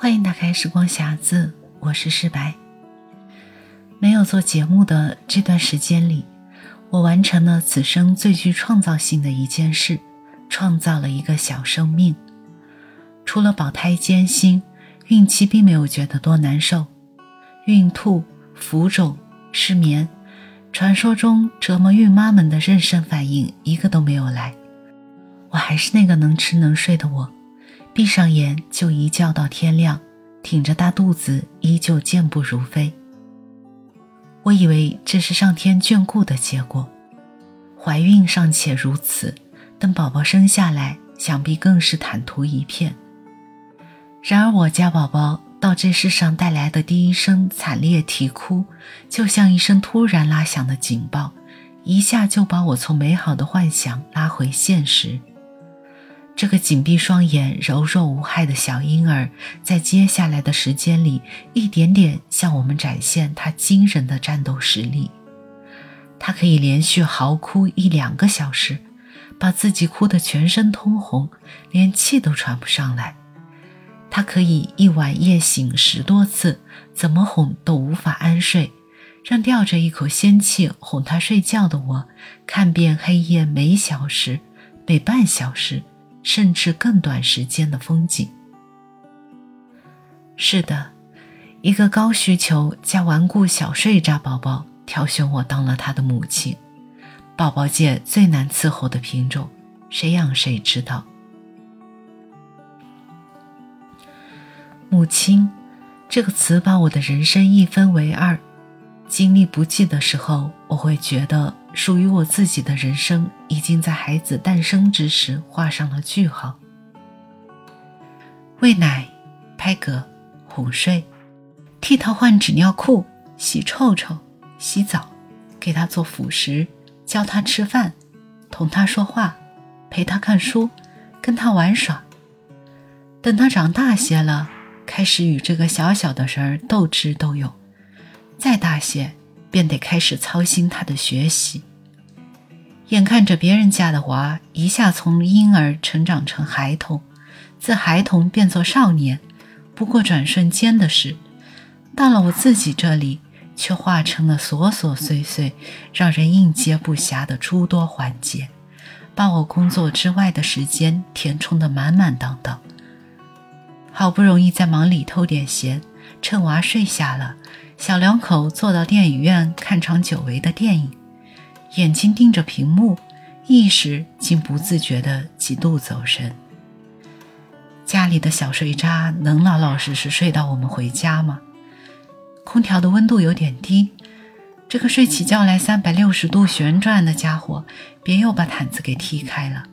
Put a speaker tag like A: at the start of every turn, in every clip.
A: 欢迎打开时光匣子，我是诗白。没有做节目的这段时间里，我完成了此生最具创造性的一件事，创造了一个小生命。除了保胎艰辛，孕期并没有觉得多难受，孕吐、浮肿、失眠，传说中折磨孕妈们的妊娠反应一个都没有来。我还是那个能吃能睡的我。闭上眼就一觉到天亮，挺着大肚子依旧健步如飞。我以为这是上天眷顾的结果，怀孕尚且如此，等宝宝生下来，想必更是坦途一片。然而我家宝宝到这世上带来的第一声惨烈啼哭，就像一声突然拉响的警报，一下就把我从美好的幻想拉回现实。这个紧闭双眼、柔弱无害的小婴儿，在接下来的时间里，一点点向我们展现他惊人的战斗实力。他可以连续嚎哭一两个小时，把自己哭得全身通红，连气都喘不上来。他可以一晚夜醒十多次，怎么哄都无法安睡，让吊着一口仙气哄他睡觉的我，看遍黑夜每小时、每半小时。甚至更短时间的风景。是的，一个高需求加顽固小睡渣宝宝挑选我当了他的母亲，宝宝界最难伺候的品种，谁养谁知道。母亲这个词把我的人生一分为二，精力不济的时候，我会觉得。属于我自己的人生已经在孩子诞生之时画上了句号。喂奶、拍嗝、哄睡、替他换纸尿裤、洗臭臭、洗澡、给他做辅食、教他吃饭、同他说话、陪他看书、跟他玩耍。等他长大些了，开始与这个小小的人儿斗智斗勇；再大些，便得开始操心他的学习。眼看着别人家的娃一下从婴儿成长成孩童，自孩童变作少年，不过转瞬间的事；到了我自己这里，却化成了琐琐碎碎、让人应接不暇的诸多环节，把我工作之外的时间填充得满满当当。好不容易在忙里偷点闲，趁娃睡下了，小两口坐到电影院看场久违的电影。眼睛盯着屏幕，意识竟不自觉地几度走神。家里的小睡渣能老老实实睡到我们回家吗？空调的温度有点低，这个睡起觉来三百六十度旋转的家伙，别又把毯子给踢开了。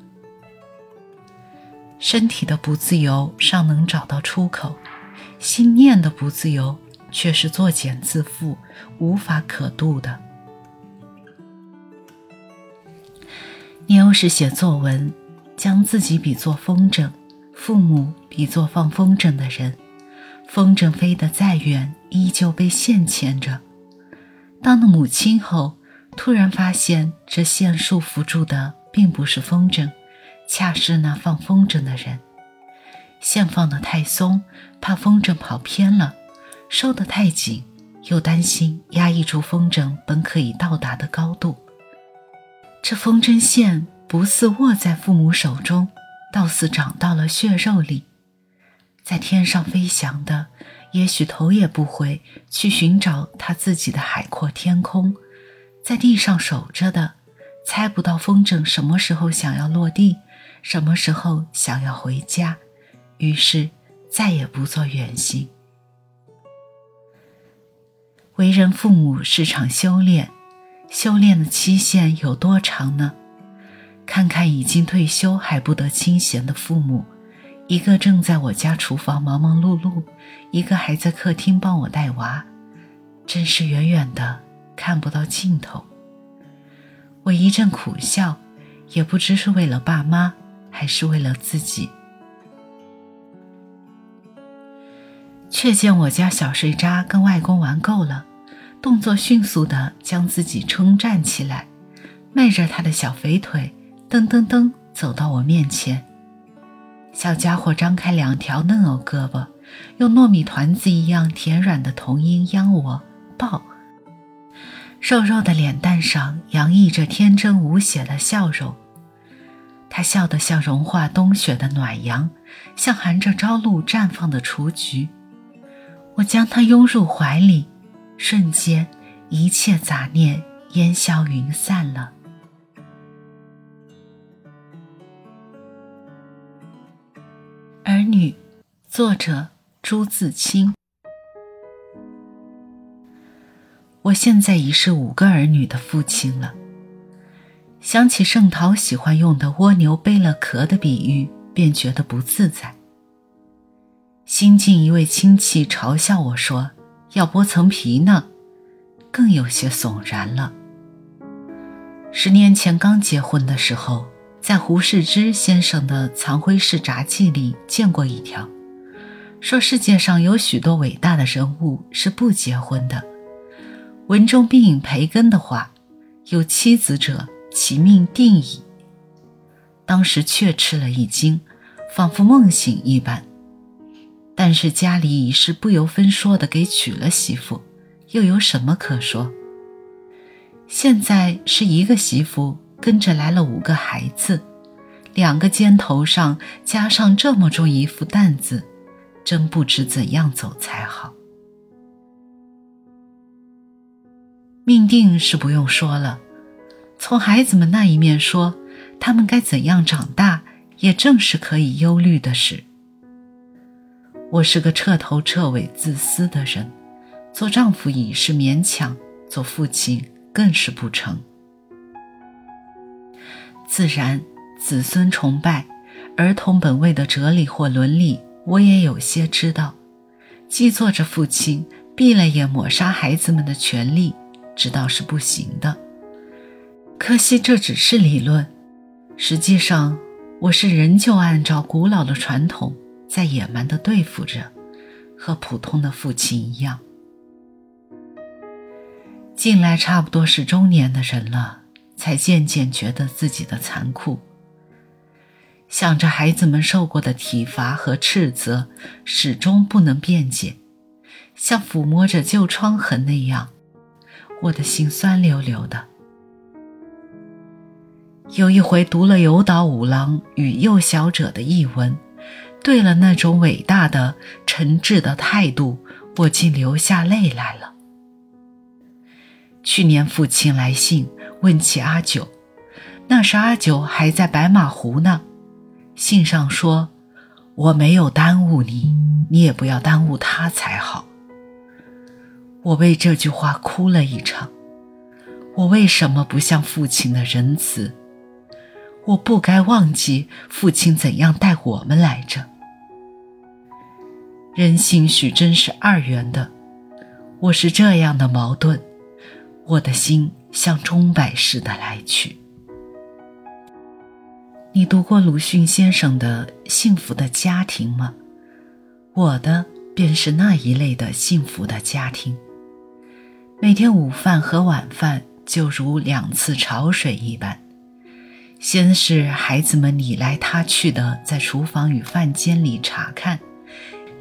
A: 身体的不自由尚能找到出口，心念的不自由却是作茧自缚，无法可渡的。妞是写作文，将自己比作风筝，父母比作放风筝的人。风筝飞得再远，依旧被线牵着。当了母亲后，突然发现这线束缚住的并不是风筝，恰是那放风筝的人。线放得太松，怕风筝跑偏了；收得太紧，又担心压抑住风筝本可以到达的高度。这风筝线不似握在父母手中，倒似长到了血肉里，在天上飞翔的，也许头也不回去寻找他自己的海阔天空；在地上守着的，猜不到风筝什么时候想要落地，什么时候想要回家，于是再也不做远行。为人父母是场修炼。修炼的期限有多长呢？看看已经退休还不得清闲的父母，一个正在我家厨房忙忙碌碌，一个还在客厅帮我带娃，真是远远的看不到尽头。我一阵苦笑，也不知是为了爸妈，还是为了自己。却见我家小睡渣跟外公玩够了。动作迅速地将自己撑站起来，迈着他的小肥腿，噔噔噔走到我面前。小家伙张开两条嫩藕胳膊，用糯米团子一样甜软的童音央我抱。肉肉的脸蛋上洋溢着天真无邪的笑容，他笑得像融化冬雪的暖阳，像含着朝露绽放的雏菊。我将他拥入怀里，瞬间，一切杂念烟消云散了。儿女，作者朱自清。我现在已是五个儿女的父亲了。想起盛陶喜欢用的蜗牛背了壳的比喻，便觉得不自在。新晋一位亲戚嘲笑我说：“要剥层皮呢。”更有些悚然了。十年前刚结婚的时候，在胡适之先生的《藏徽式札记》里见过一条，说世界上有许多伟大的人物是不结婚的。文中并引培根的话：“有妻子者，其命定矣。”当时却吃了一惊，仿佛梦醒一般。但是家里已是不由分说的给娶了媳妇，又有什么可说？现在是一个媳妇跟着来了五个孩子，两个肩头上加上这么重一副担子，真不知怎样走才好。命定是不用说了，从孩子们那一面说，他们该怎样长大，也正是可以忧虑的事。我是个彻头彻尾自私的人，做丈夫已是勉强，做父亲更是不成。自然，子孙崇拜、儿童本位的哲理或伦理，我也有些知道。既做着父亲，闭了眼抹杀孩子们的权利，知道是不行的。可惜这只是理论，实际上，我是仍旧按照古老的传统。在野蛮地对付着，和普通的父亲一样。近来差不多是中年的人了，才渐渐觉得自己的残酷。想着孩子们受过的体罚和斥责，始终不能辩解，像抚摸着旧疮痕那样，我的心酸溜溜的。有一回读了有岛五郎与幼小者的译文。对了，那种伟大的、诚挚的态度，我竟流下泪来了。去年父亲来信问起阿九，那时阿九还在白马湖呢。信上说：“我没有耽误你，你也不要耽误他才好。”我为这句话哭了一场。我为什么不像父亲的仁慈？我不该忘记父亲怎样待我们来着。人性许真是二元的，我是这样的矛盾，我的心像钟摆似的来去。你读过鲁迅先生的《幸福的家庭》吗？我的便是那一类的幸福的家庭。每天午饭和晚饭就如两次潮水一般，先是孩子们你来他去的在厨房与饭间里查看。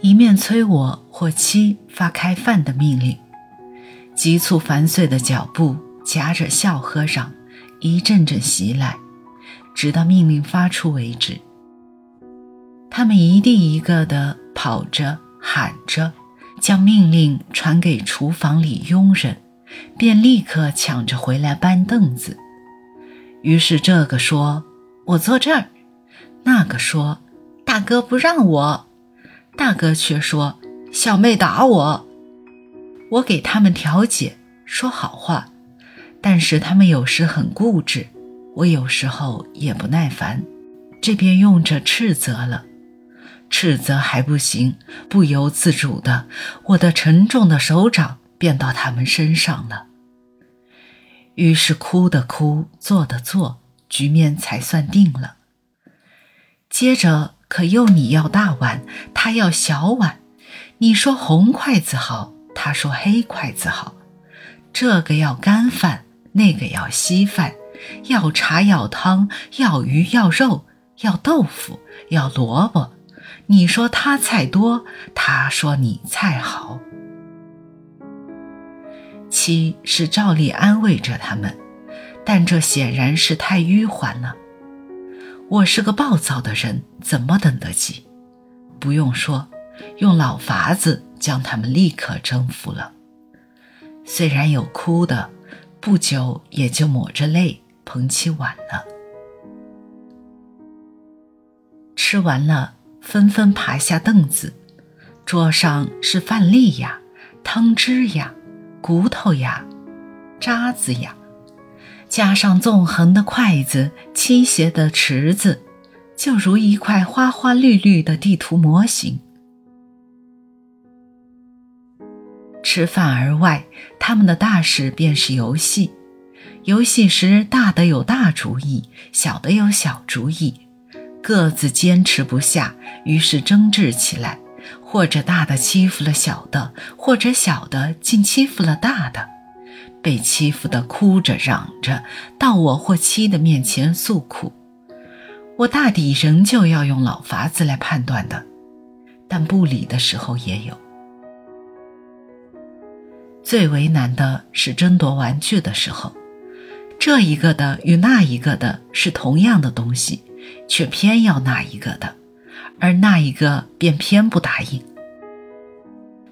A: 一面催我或妻发开饭的命令，急促繁碎的脚步夹着笑和嚷，一阵阵袭来，直到命令发出为止。他们一地一个的跑着喊着，将命令传给厨房里佣人，便立刻抢着回来搬凳子。于是这个说：“我坐这儿。”那个说：“大哥不让我。”大哥却说：“小妹打我。”我给他们调解，说好话，但是他们有时很固执，我有时候也不耐烦，这便用着斥责了。斥责还不行，不由自主的，我的沉重的手掌便到他们身上了。于是哭的哭，做的做，局面才算定了。接着。可又你要大碗，他要小碗。你说红筷子好，他说黑筷子好。这个要干饭，那个要稀饭，要茶要汤，要鱼要肉，要豆腐要萝卜。你说他菜多，他说你菜好。七是照例安慰着他们，但这显然是太迂缓了。我是个暴躁的人，怎么等得及？不用说，用老法子将他们立刻征服了。虽然有哭的，不久也就抹着泪捧起碗了。吃完了，纷纷爬下凳子，桌上是饭粒呀、汤汁呀、骨头呀、渣子呀，加上纵横的筷子、倾斜的池子，就如一块花花绿绿的地图模型。吃饭而外，他们的大事便是游戏。游戏时，大的有大主意，小的有小主意，各自坚持不下，于是争执起来，或者大的欺负了小的，或者小的竟欺负了大的，被欺负的哭着嚷着，到我或妻的面前诉苦。我大抵仍旧要用老法子来判断的，但不理的时候也有。最为难的是争夺玩具的时候，这一个的与那一个的是同样的东西，却偏要那一个的，而那一个便偏不答应。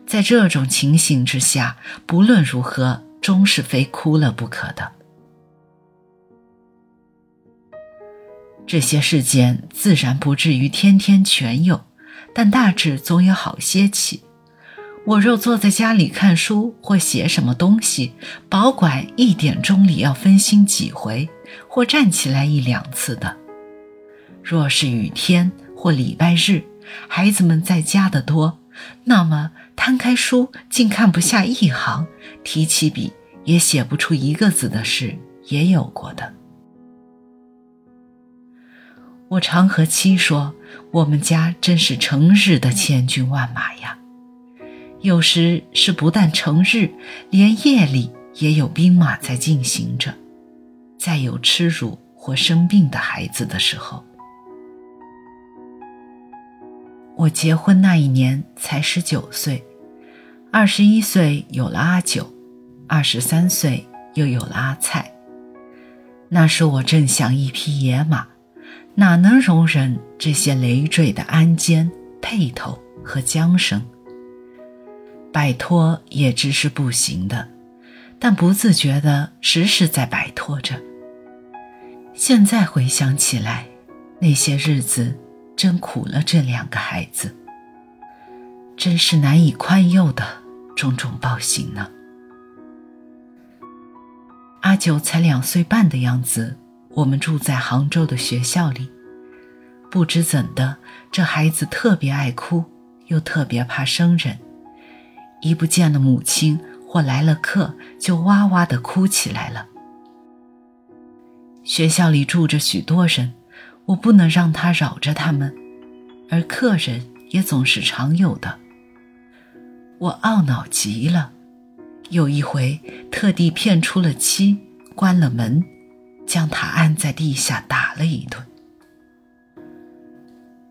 A: 在这种情形之下，不论如何，终是非哭了不可的。这些事件自然不至于天天全有，但大致总有好些起。我若坐在家里看书或写什么东西，保管一点钟里要分心几回，或站起来一两次的。若是雨天或礼拜日，孩子们在家的多，那么摊开书竟看不下一行，提起笔也写不出一个字的事也有过的。我常和妻说，我们家真是成日的千军万马呀。有时是不但成日，连夜里也有兵马在进行着。在有吃乳或生病的孩子的时候，我结婚那一年才十九岁，二十一岁有了阿九，二十三岁又有了阿菜。那时我正像一匹野马，哪能容忍这些累赘的鞍肩、辔头和缰绳？摆脱也只是不行的，但不自觉的时时在摆脱着。现在回想起来，那些日子真苦了这两个孩子，真是难以宽宥的种种暴行呢。阿九才两岁半的样子，我们住在杭州的学校里，不知怎的，这孩子特别爱哭，又特别怕生人。一不见了母亲或来了客，就哇哇的哭起来了。学校里住着许多人，我不能让他扰着他们，而客人也总是常有的。我懊恼极了，有一回特地骗出了妻，关了门，将他按在地下打了一顿。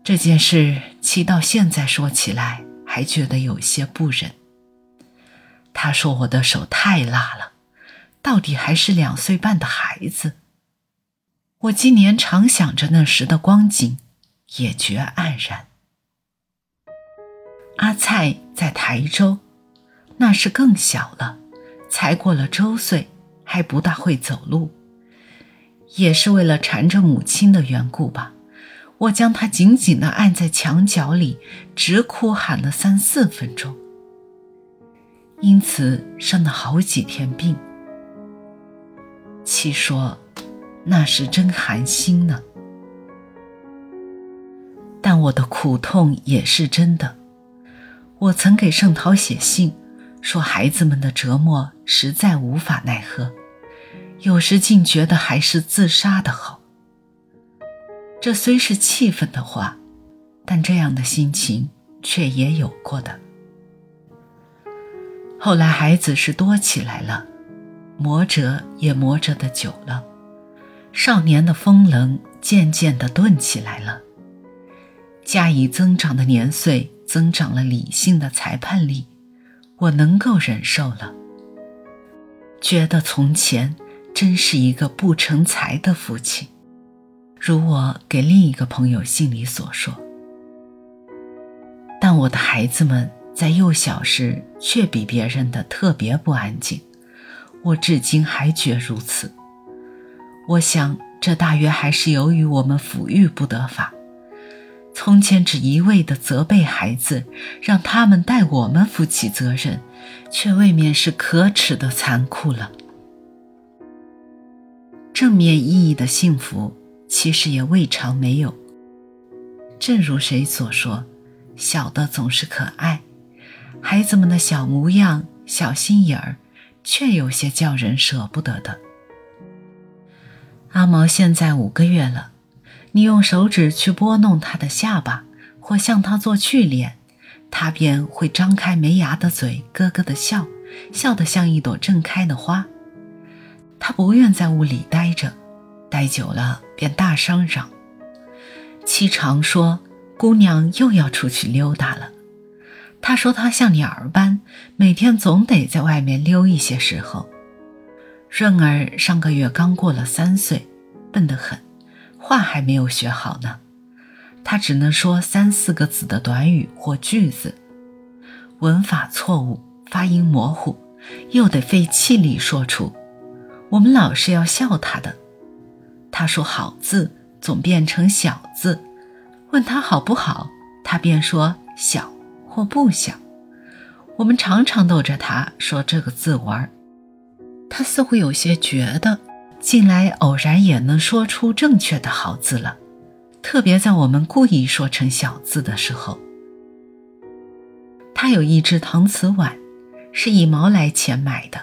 A: 这件事，妻到现在说起来，还觉得有些不忍。他说：“我的手太辣了，到底还是两岁半的孩子。”我今年常想着那时的光景，也觉黯然。阿菜在台州，那时更小了，才过了周岁，还不大会走路。也是为了缠着母亲的缘故吧，我将他紧紧地按在墙角里，直哭喊了三四分钟。因此生了好几天病。七说，那时真寒心呢。但我的苦痛也是真的。我曾给盛陶写信，说孩子们的折磨实在无法奈何，有时竟觉得还是自杀的好。这虽是气愤的话，但这样的心情却也有过的。后来孩子是多起来了，磨折也磨折的久了，少年的风棱渐渐的钝起来了。加以增长的年岁，增长了理性的裁判力，我能够忍受了。觉得从前真是一个不成才的父亲，如我给另一个朋友信里所说。但我的孩子们在幼小时却比别人的特别不安静，我至今还觉如此。我想，这大约还是由于我们抚育不得法。从前只一味的责备孩子，让他们代我们负起责任，却未免是可耻的残酷了。正面意义的幸福，其实也未尝没有。正如谁所说，小的总是可爱，孩子们的小模样、小心眼儿，却有些叫人舍不得的。阿毛现在五个月了。你用手指去拨弄他的下巴，或向他做去脸，他便会张开没牙的嘴，咯咯的笑，笑得像一朵正开的花。他不愿在屋里待着，待久了便大声嚷。七常说：“姑娘又要出去溜达了。”他说：“他像鸟儿般，每天总得在外面溜一些时候。”润儿上个月刚过了三岁，笨得很。话还没有学好呢，他只能说三四个字的短语或句子，文法错误，发音模糊，又得费气力说出。我们老是要笑他的。他说好字总变成小字，问他好不好，他便说小或不小。我们常常逗着他说这个字玩儿，他似乎有些觉得。近来偶然也能说出正确的好字了，特别在我们故意说成小字的时候。他有一只搪瓷碗，是一毛来钱买的。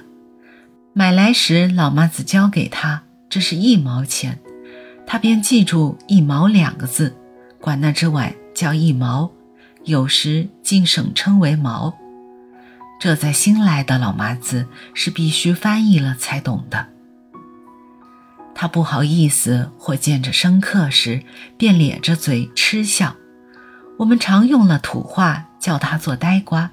A: 买来时老妈子交给他，这是一毛钱，他便记住“一毛”两个字，管那只碗叫一毛，有时竟省称为毛。这在新来的老妈子是必须翻译了才懂的。他不好意思，或见着生客时，便咧着嘴嗤笑。我们常用了土话叫他做呆瓜。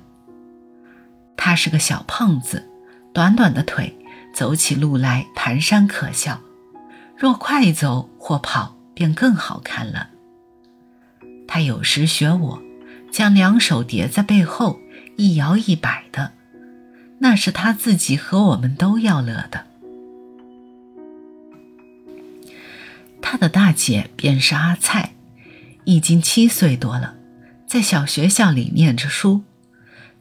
A: 他是个小胖子，短短的腿，走起路来蹒跚可笑；若快走或跑，便更好看了。他有时学我，将两手叠在背后，一摇一摆的，那是他自己和我们都要乐的。他的大姐便是阿菜，已经七岁多了，在小学校里念着书，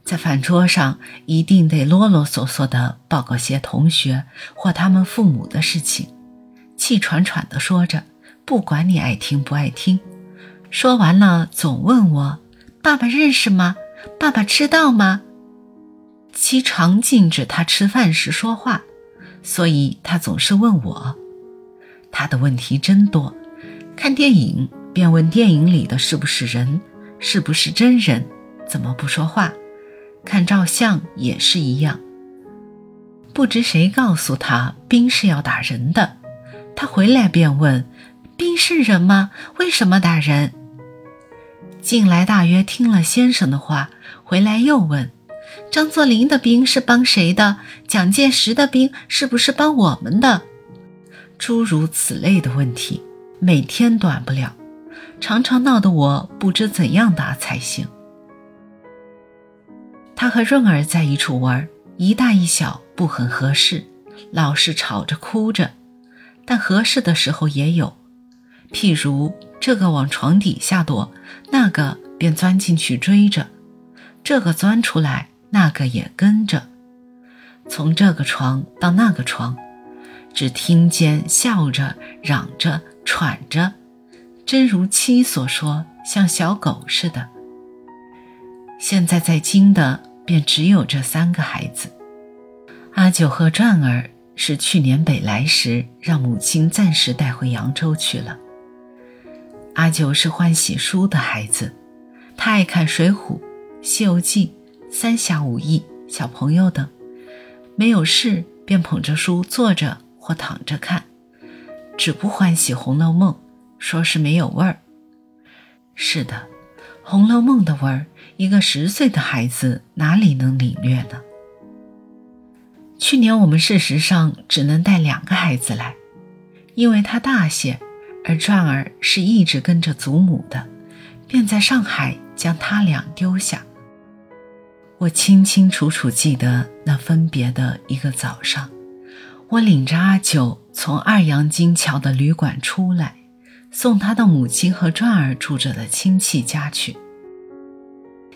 A: 在饭桌上一定得啰啰嗦嗦地报告些同学或他们父母的事情，气喘喘地说着，不管你爱听不爱听。说完了，总问我：“爸爸认识吗？爸爸知道吗？”七常禁止他吃饭时说话，所以他总是问我。他的问题真多，看电影便问电影里的是不是人，是不是真人，怎么不说话？看照相也是一样。不知谁告诉他兵是要打人的，他回来便问：兵是人吗？为什么打人？近来大约听了先生的话，回来又问：张作霖的兵是帮谁的？蒋介石的兵是不是帮我们的？诸如此类的问题，每天短不了，常常闹得我不知怎样答才行。他和润儿在一处玩，一大一小不很合适，老是吵着哭着，但合适的时候也有，譬如这个往床底下躲，那个便钻进去追着，这个钻出来，那个也跟着，从这个床到那个床。只听见笑着、嚷着、喘着，真如七所说，像小狗似的。现在在京的便只有这三个孩子。阿九和转儿是去年北来时让母亲暂时带回扬州去了。阿九是欢喜书的孩子，他爱看《水浒》《西游记》《三侠五义》《小朋友》等，没有事便捧着书坐着。或躺着看，只不欢喜《红楼梦》，说是没有味儿。是的，红楼梦》的味儿，一个十岁的孩子哪里能领略呢？去年我们事实上只能带两个孩子来，因为他大些，而转儿是一直跟着祖母的，便在上海将他俩丢下。我清清楚楚记得那分别的一个早上，我领着阿九从二杨金桥的旅馆出来，送他到母亲和转儿住着的亲戚家去。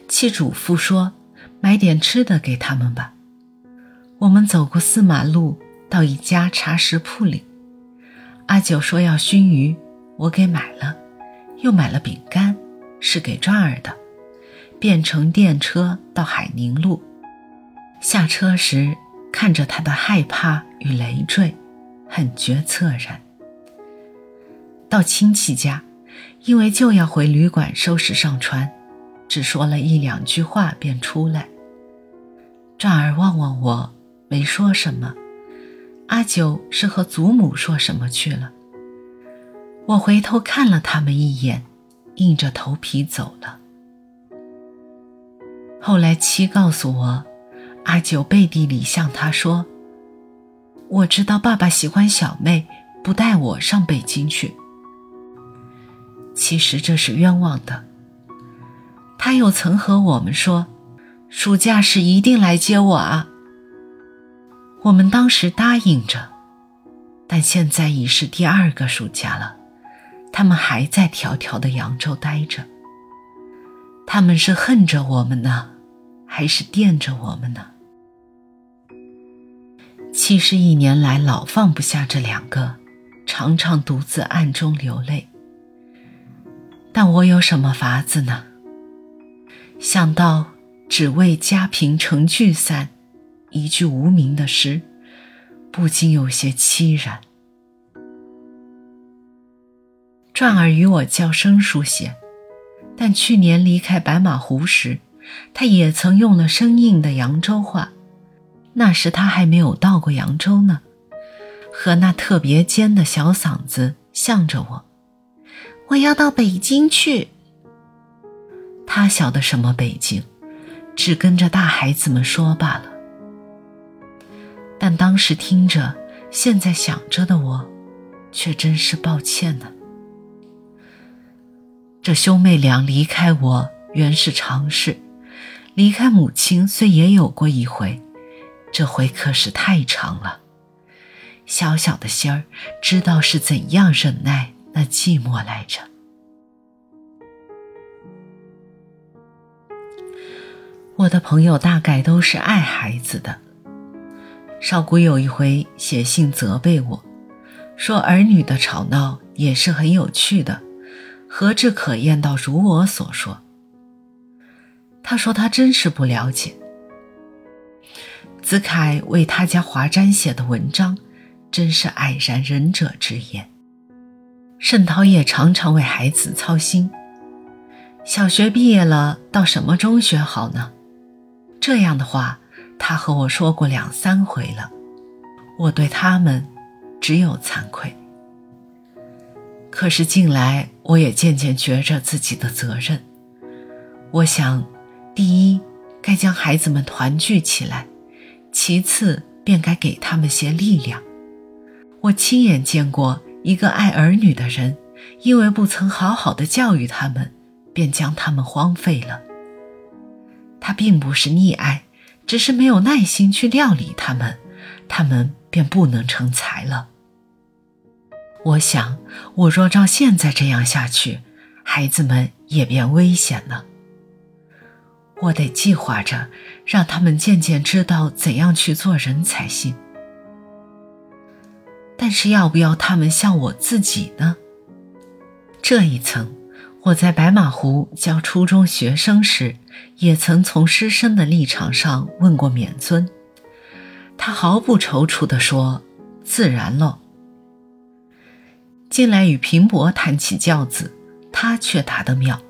A: 戚嘱咐说：“买点吃的给他们吧。”我们走过四马路，到一家茶食铺里，阿九说要熏鱼，我给买了，又买了饼干，是给转儿的。便乘电车到海宁路。下车时，看着他的害怕与累赘，很觉恻然。到亲戚家，因为就要回旅馆收拾上船，只说了一两句话便出来。转而望望我。没说什么，阿九是和祖母说什么去了。我回头看了他们一眼，硬着头皮走了。后来七告诉我，阿九背地里向他说：“我知道爸爸喜欢小妹，不带我上北京去。其实这是冤枉的。他又曾和我们说，暑假时一定来接我啊。”我们当时答应着，但现在已是第二个暑假了，他们还在迢迢的扬州待着。他们是恨着我们呢，还是惦着我们呢？其实一年来老放不下这两个，常常独自暗中流泪。但我有什么法子呢？想到只为家贫成聚散。一句无名的诗，不禁有些凄然。转而与我叫生疏些，但去年离开白马湖时，他也曾用了生硬的扬州话。那时他还没有到过扬州呢，和那特别尖的小嗓子向着我：“我要到北京去。”他晓得什么北京，只跟着大孩子们说罢了。但当时听着，现在想着的我，却真是抱歉呢。这兄妹俩离开我原是常事，离开母亲虽也有过一回，这回可是太长了。小小的心儿知道是怎样忍耐那寂寞来着。我的朋友大概都是爱孩子的。少谷有一回写信责备我，说儿女的吵闹也是很有趣的，何至可厌到如我所说？他说他真是不了解。子凯为他家华瞻写的文章，真是蔼然仁者之言。盛涛也常常为孩子操心。小学毕业了，到什么中学好呢？这样的话。他和我说过两三回了，我对他们只有惭愧。可是近来，我也渐渐觉着自己的责任。我想，第一，该将孩子们团聚起来；其次，便该给他们些力量。我亲眼见过一个爱儿女的人，因为不曾好好的教育他们，便将他们荒废了。他并不是溺爱。只是没有耐心去料理他们，他们便不能成才了。我想，我若照现在这样下去，孩子们也便危险了。我得计划着，让他们渐渐知道怎样去做人才行。但是，要不要他们像我自己呢？这一层。我在白马湖教初中学生时，也曾从师生的立场上问过免尊，他毫不踌躇地说：“自然喽。”近来与平伯谈起教子，他却答得妙：“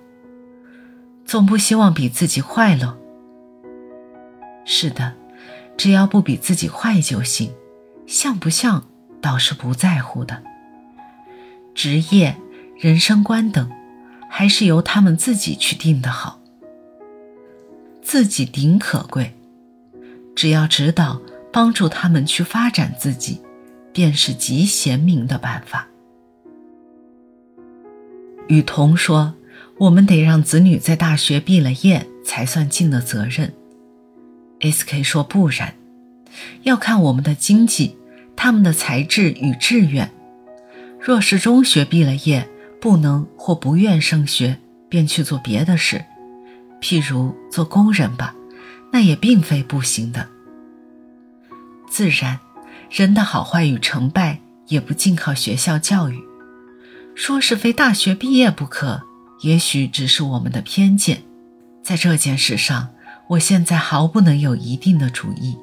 A: 总不希望比自己坏了。”是的，只要不比自己坏就行，像不像倒是不在乎的。职业、人生观等。还是由他们自己去定的好。自己顶可贵，只要指导帮助他们去发展自己，便是极贤明的办法。雨桐说：“我们得让子女在大学毕了业才算尽了责任。”S.K 说：“不然，要看我们的经济、他们的才智与志愿。若是中学毕了业，不能或不愿升学，便去做别的事。”譬如做工人吧，那也并非不行的。自然，人的好坏与成败也不尽靠学校教育。说是非大学毕业不可，也许只是我们的偏见。在这件事上，我现在毫不能有一定的主意。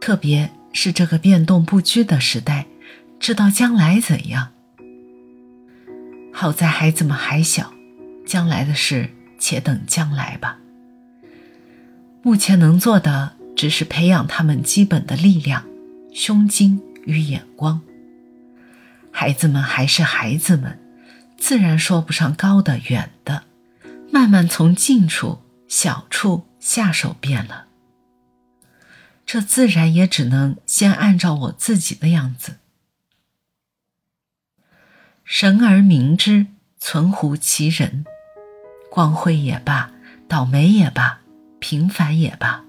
A: 特别是这个变动不居的时代，知道将来怎样？好在孩子们还小，将来的事。且等将来吧。目前能做的只是培养他们基本的力量、胸襟与眼光。孩子们还是孩子们，自然说不上高的远的，慢慢从近处、小处下手便了。这自然也只能先按照我自己的样子。神而明之，存乎其人。光辉也罢，倒霉也罢，平凡也罢，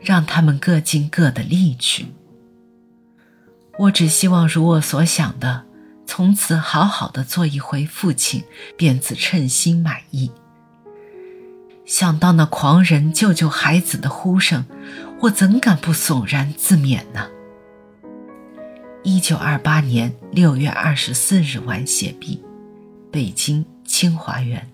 A: 让他们各尽各的力去。我只希望如我所想的，从此好好的做一回父亲，便自称心满意。想到那狂人救救孩子的呼声，我怎敢不悚然自勉呢？一九二八年六月二十四日晚写毕，北京清华园。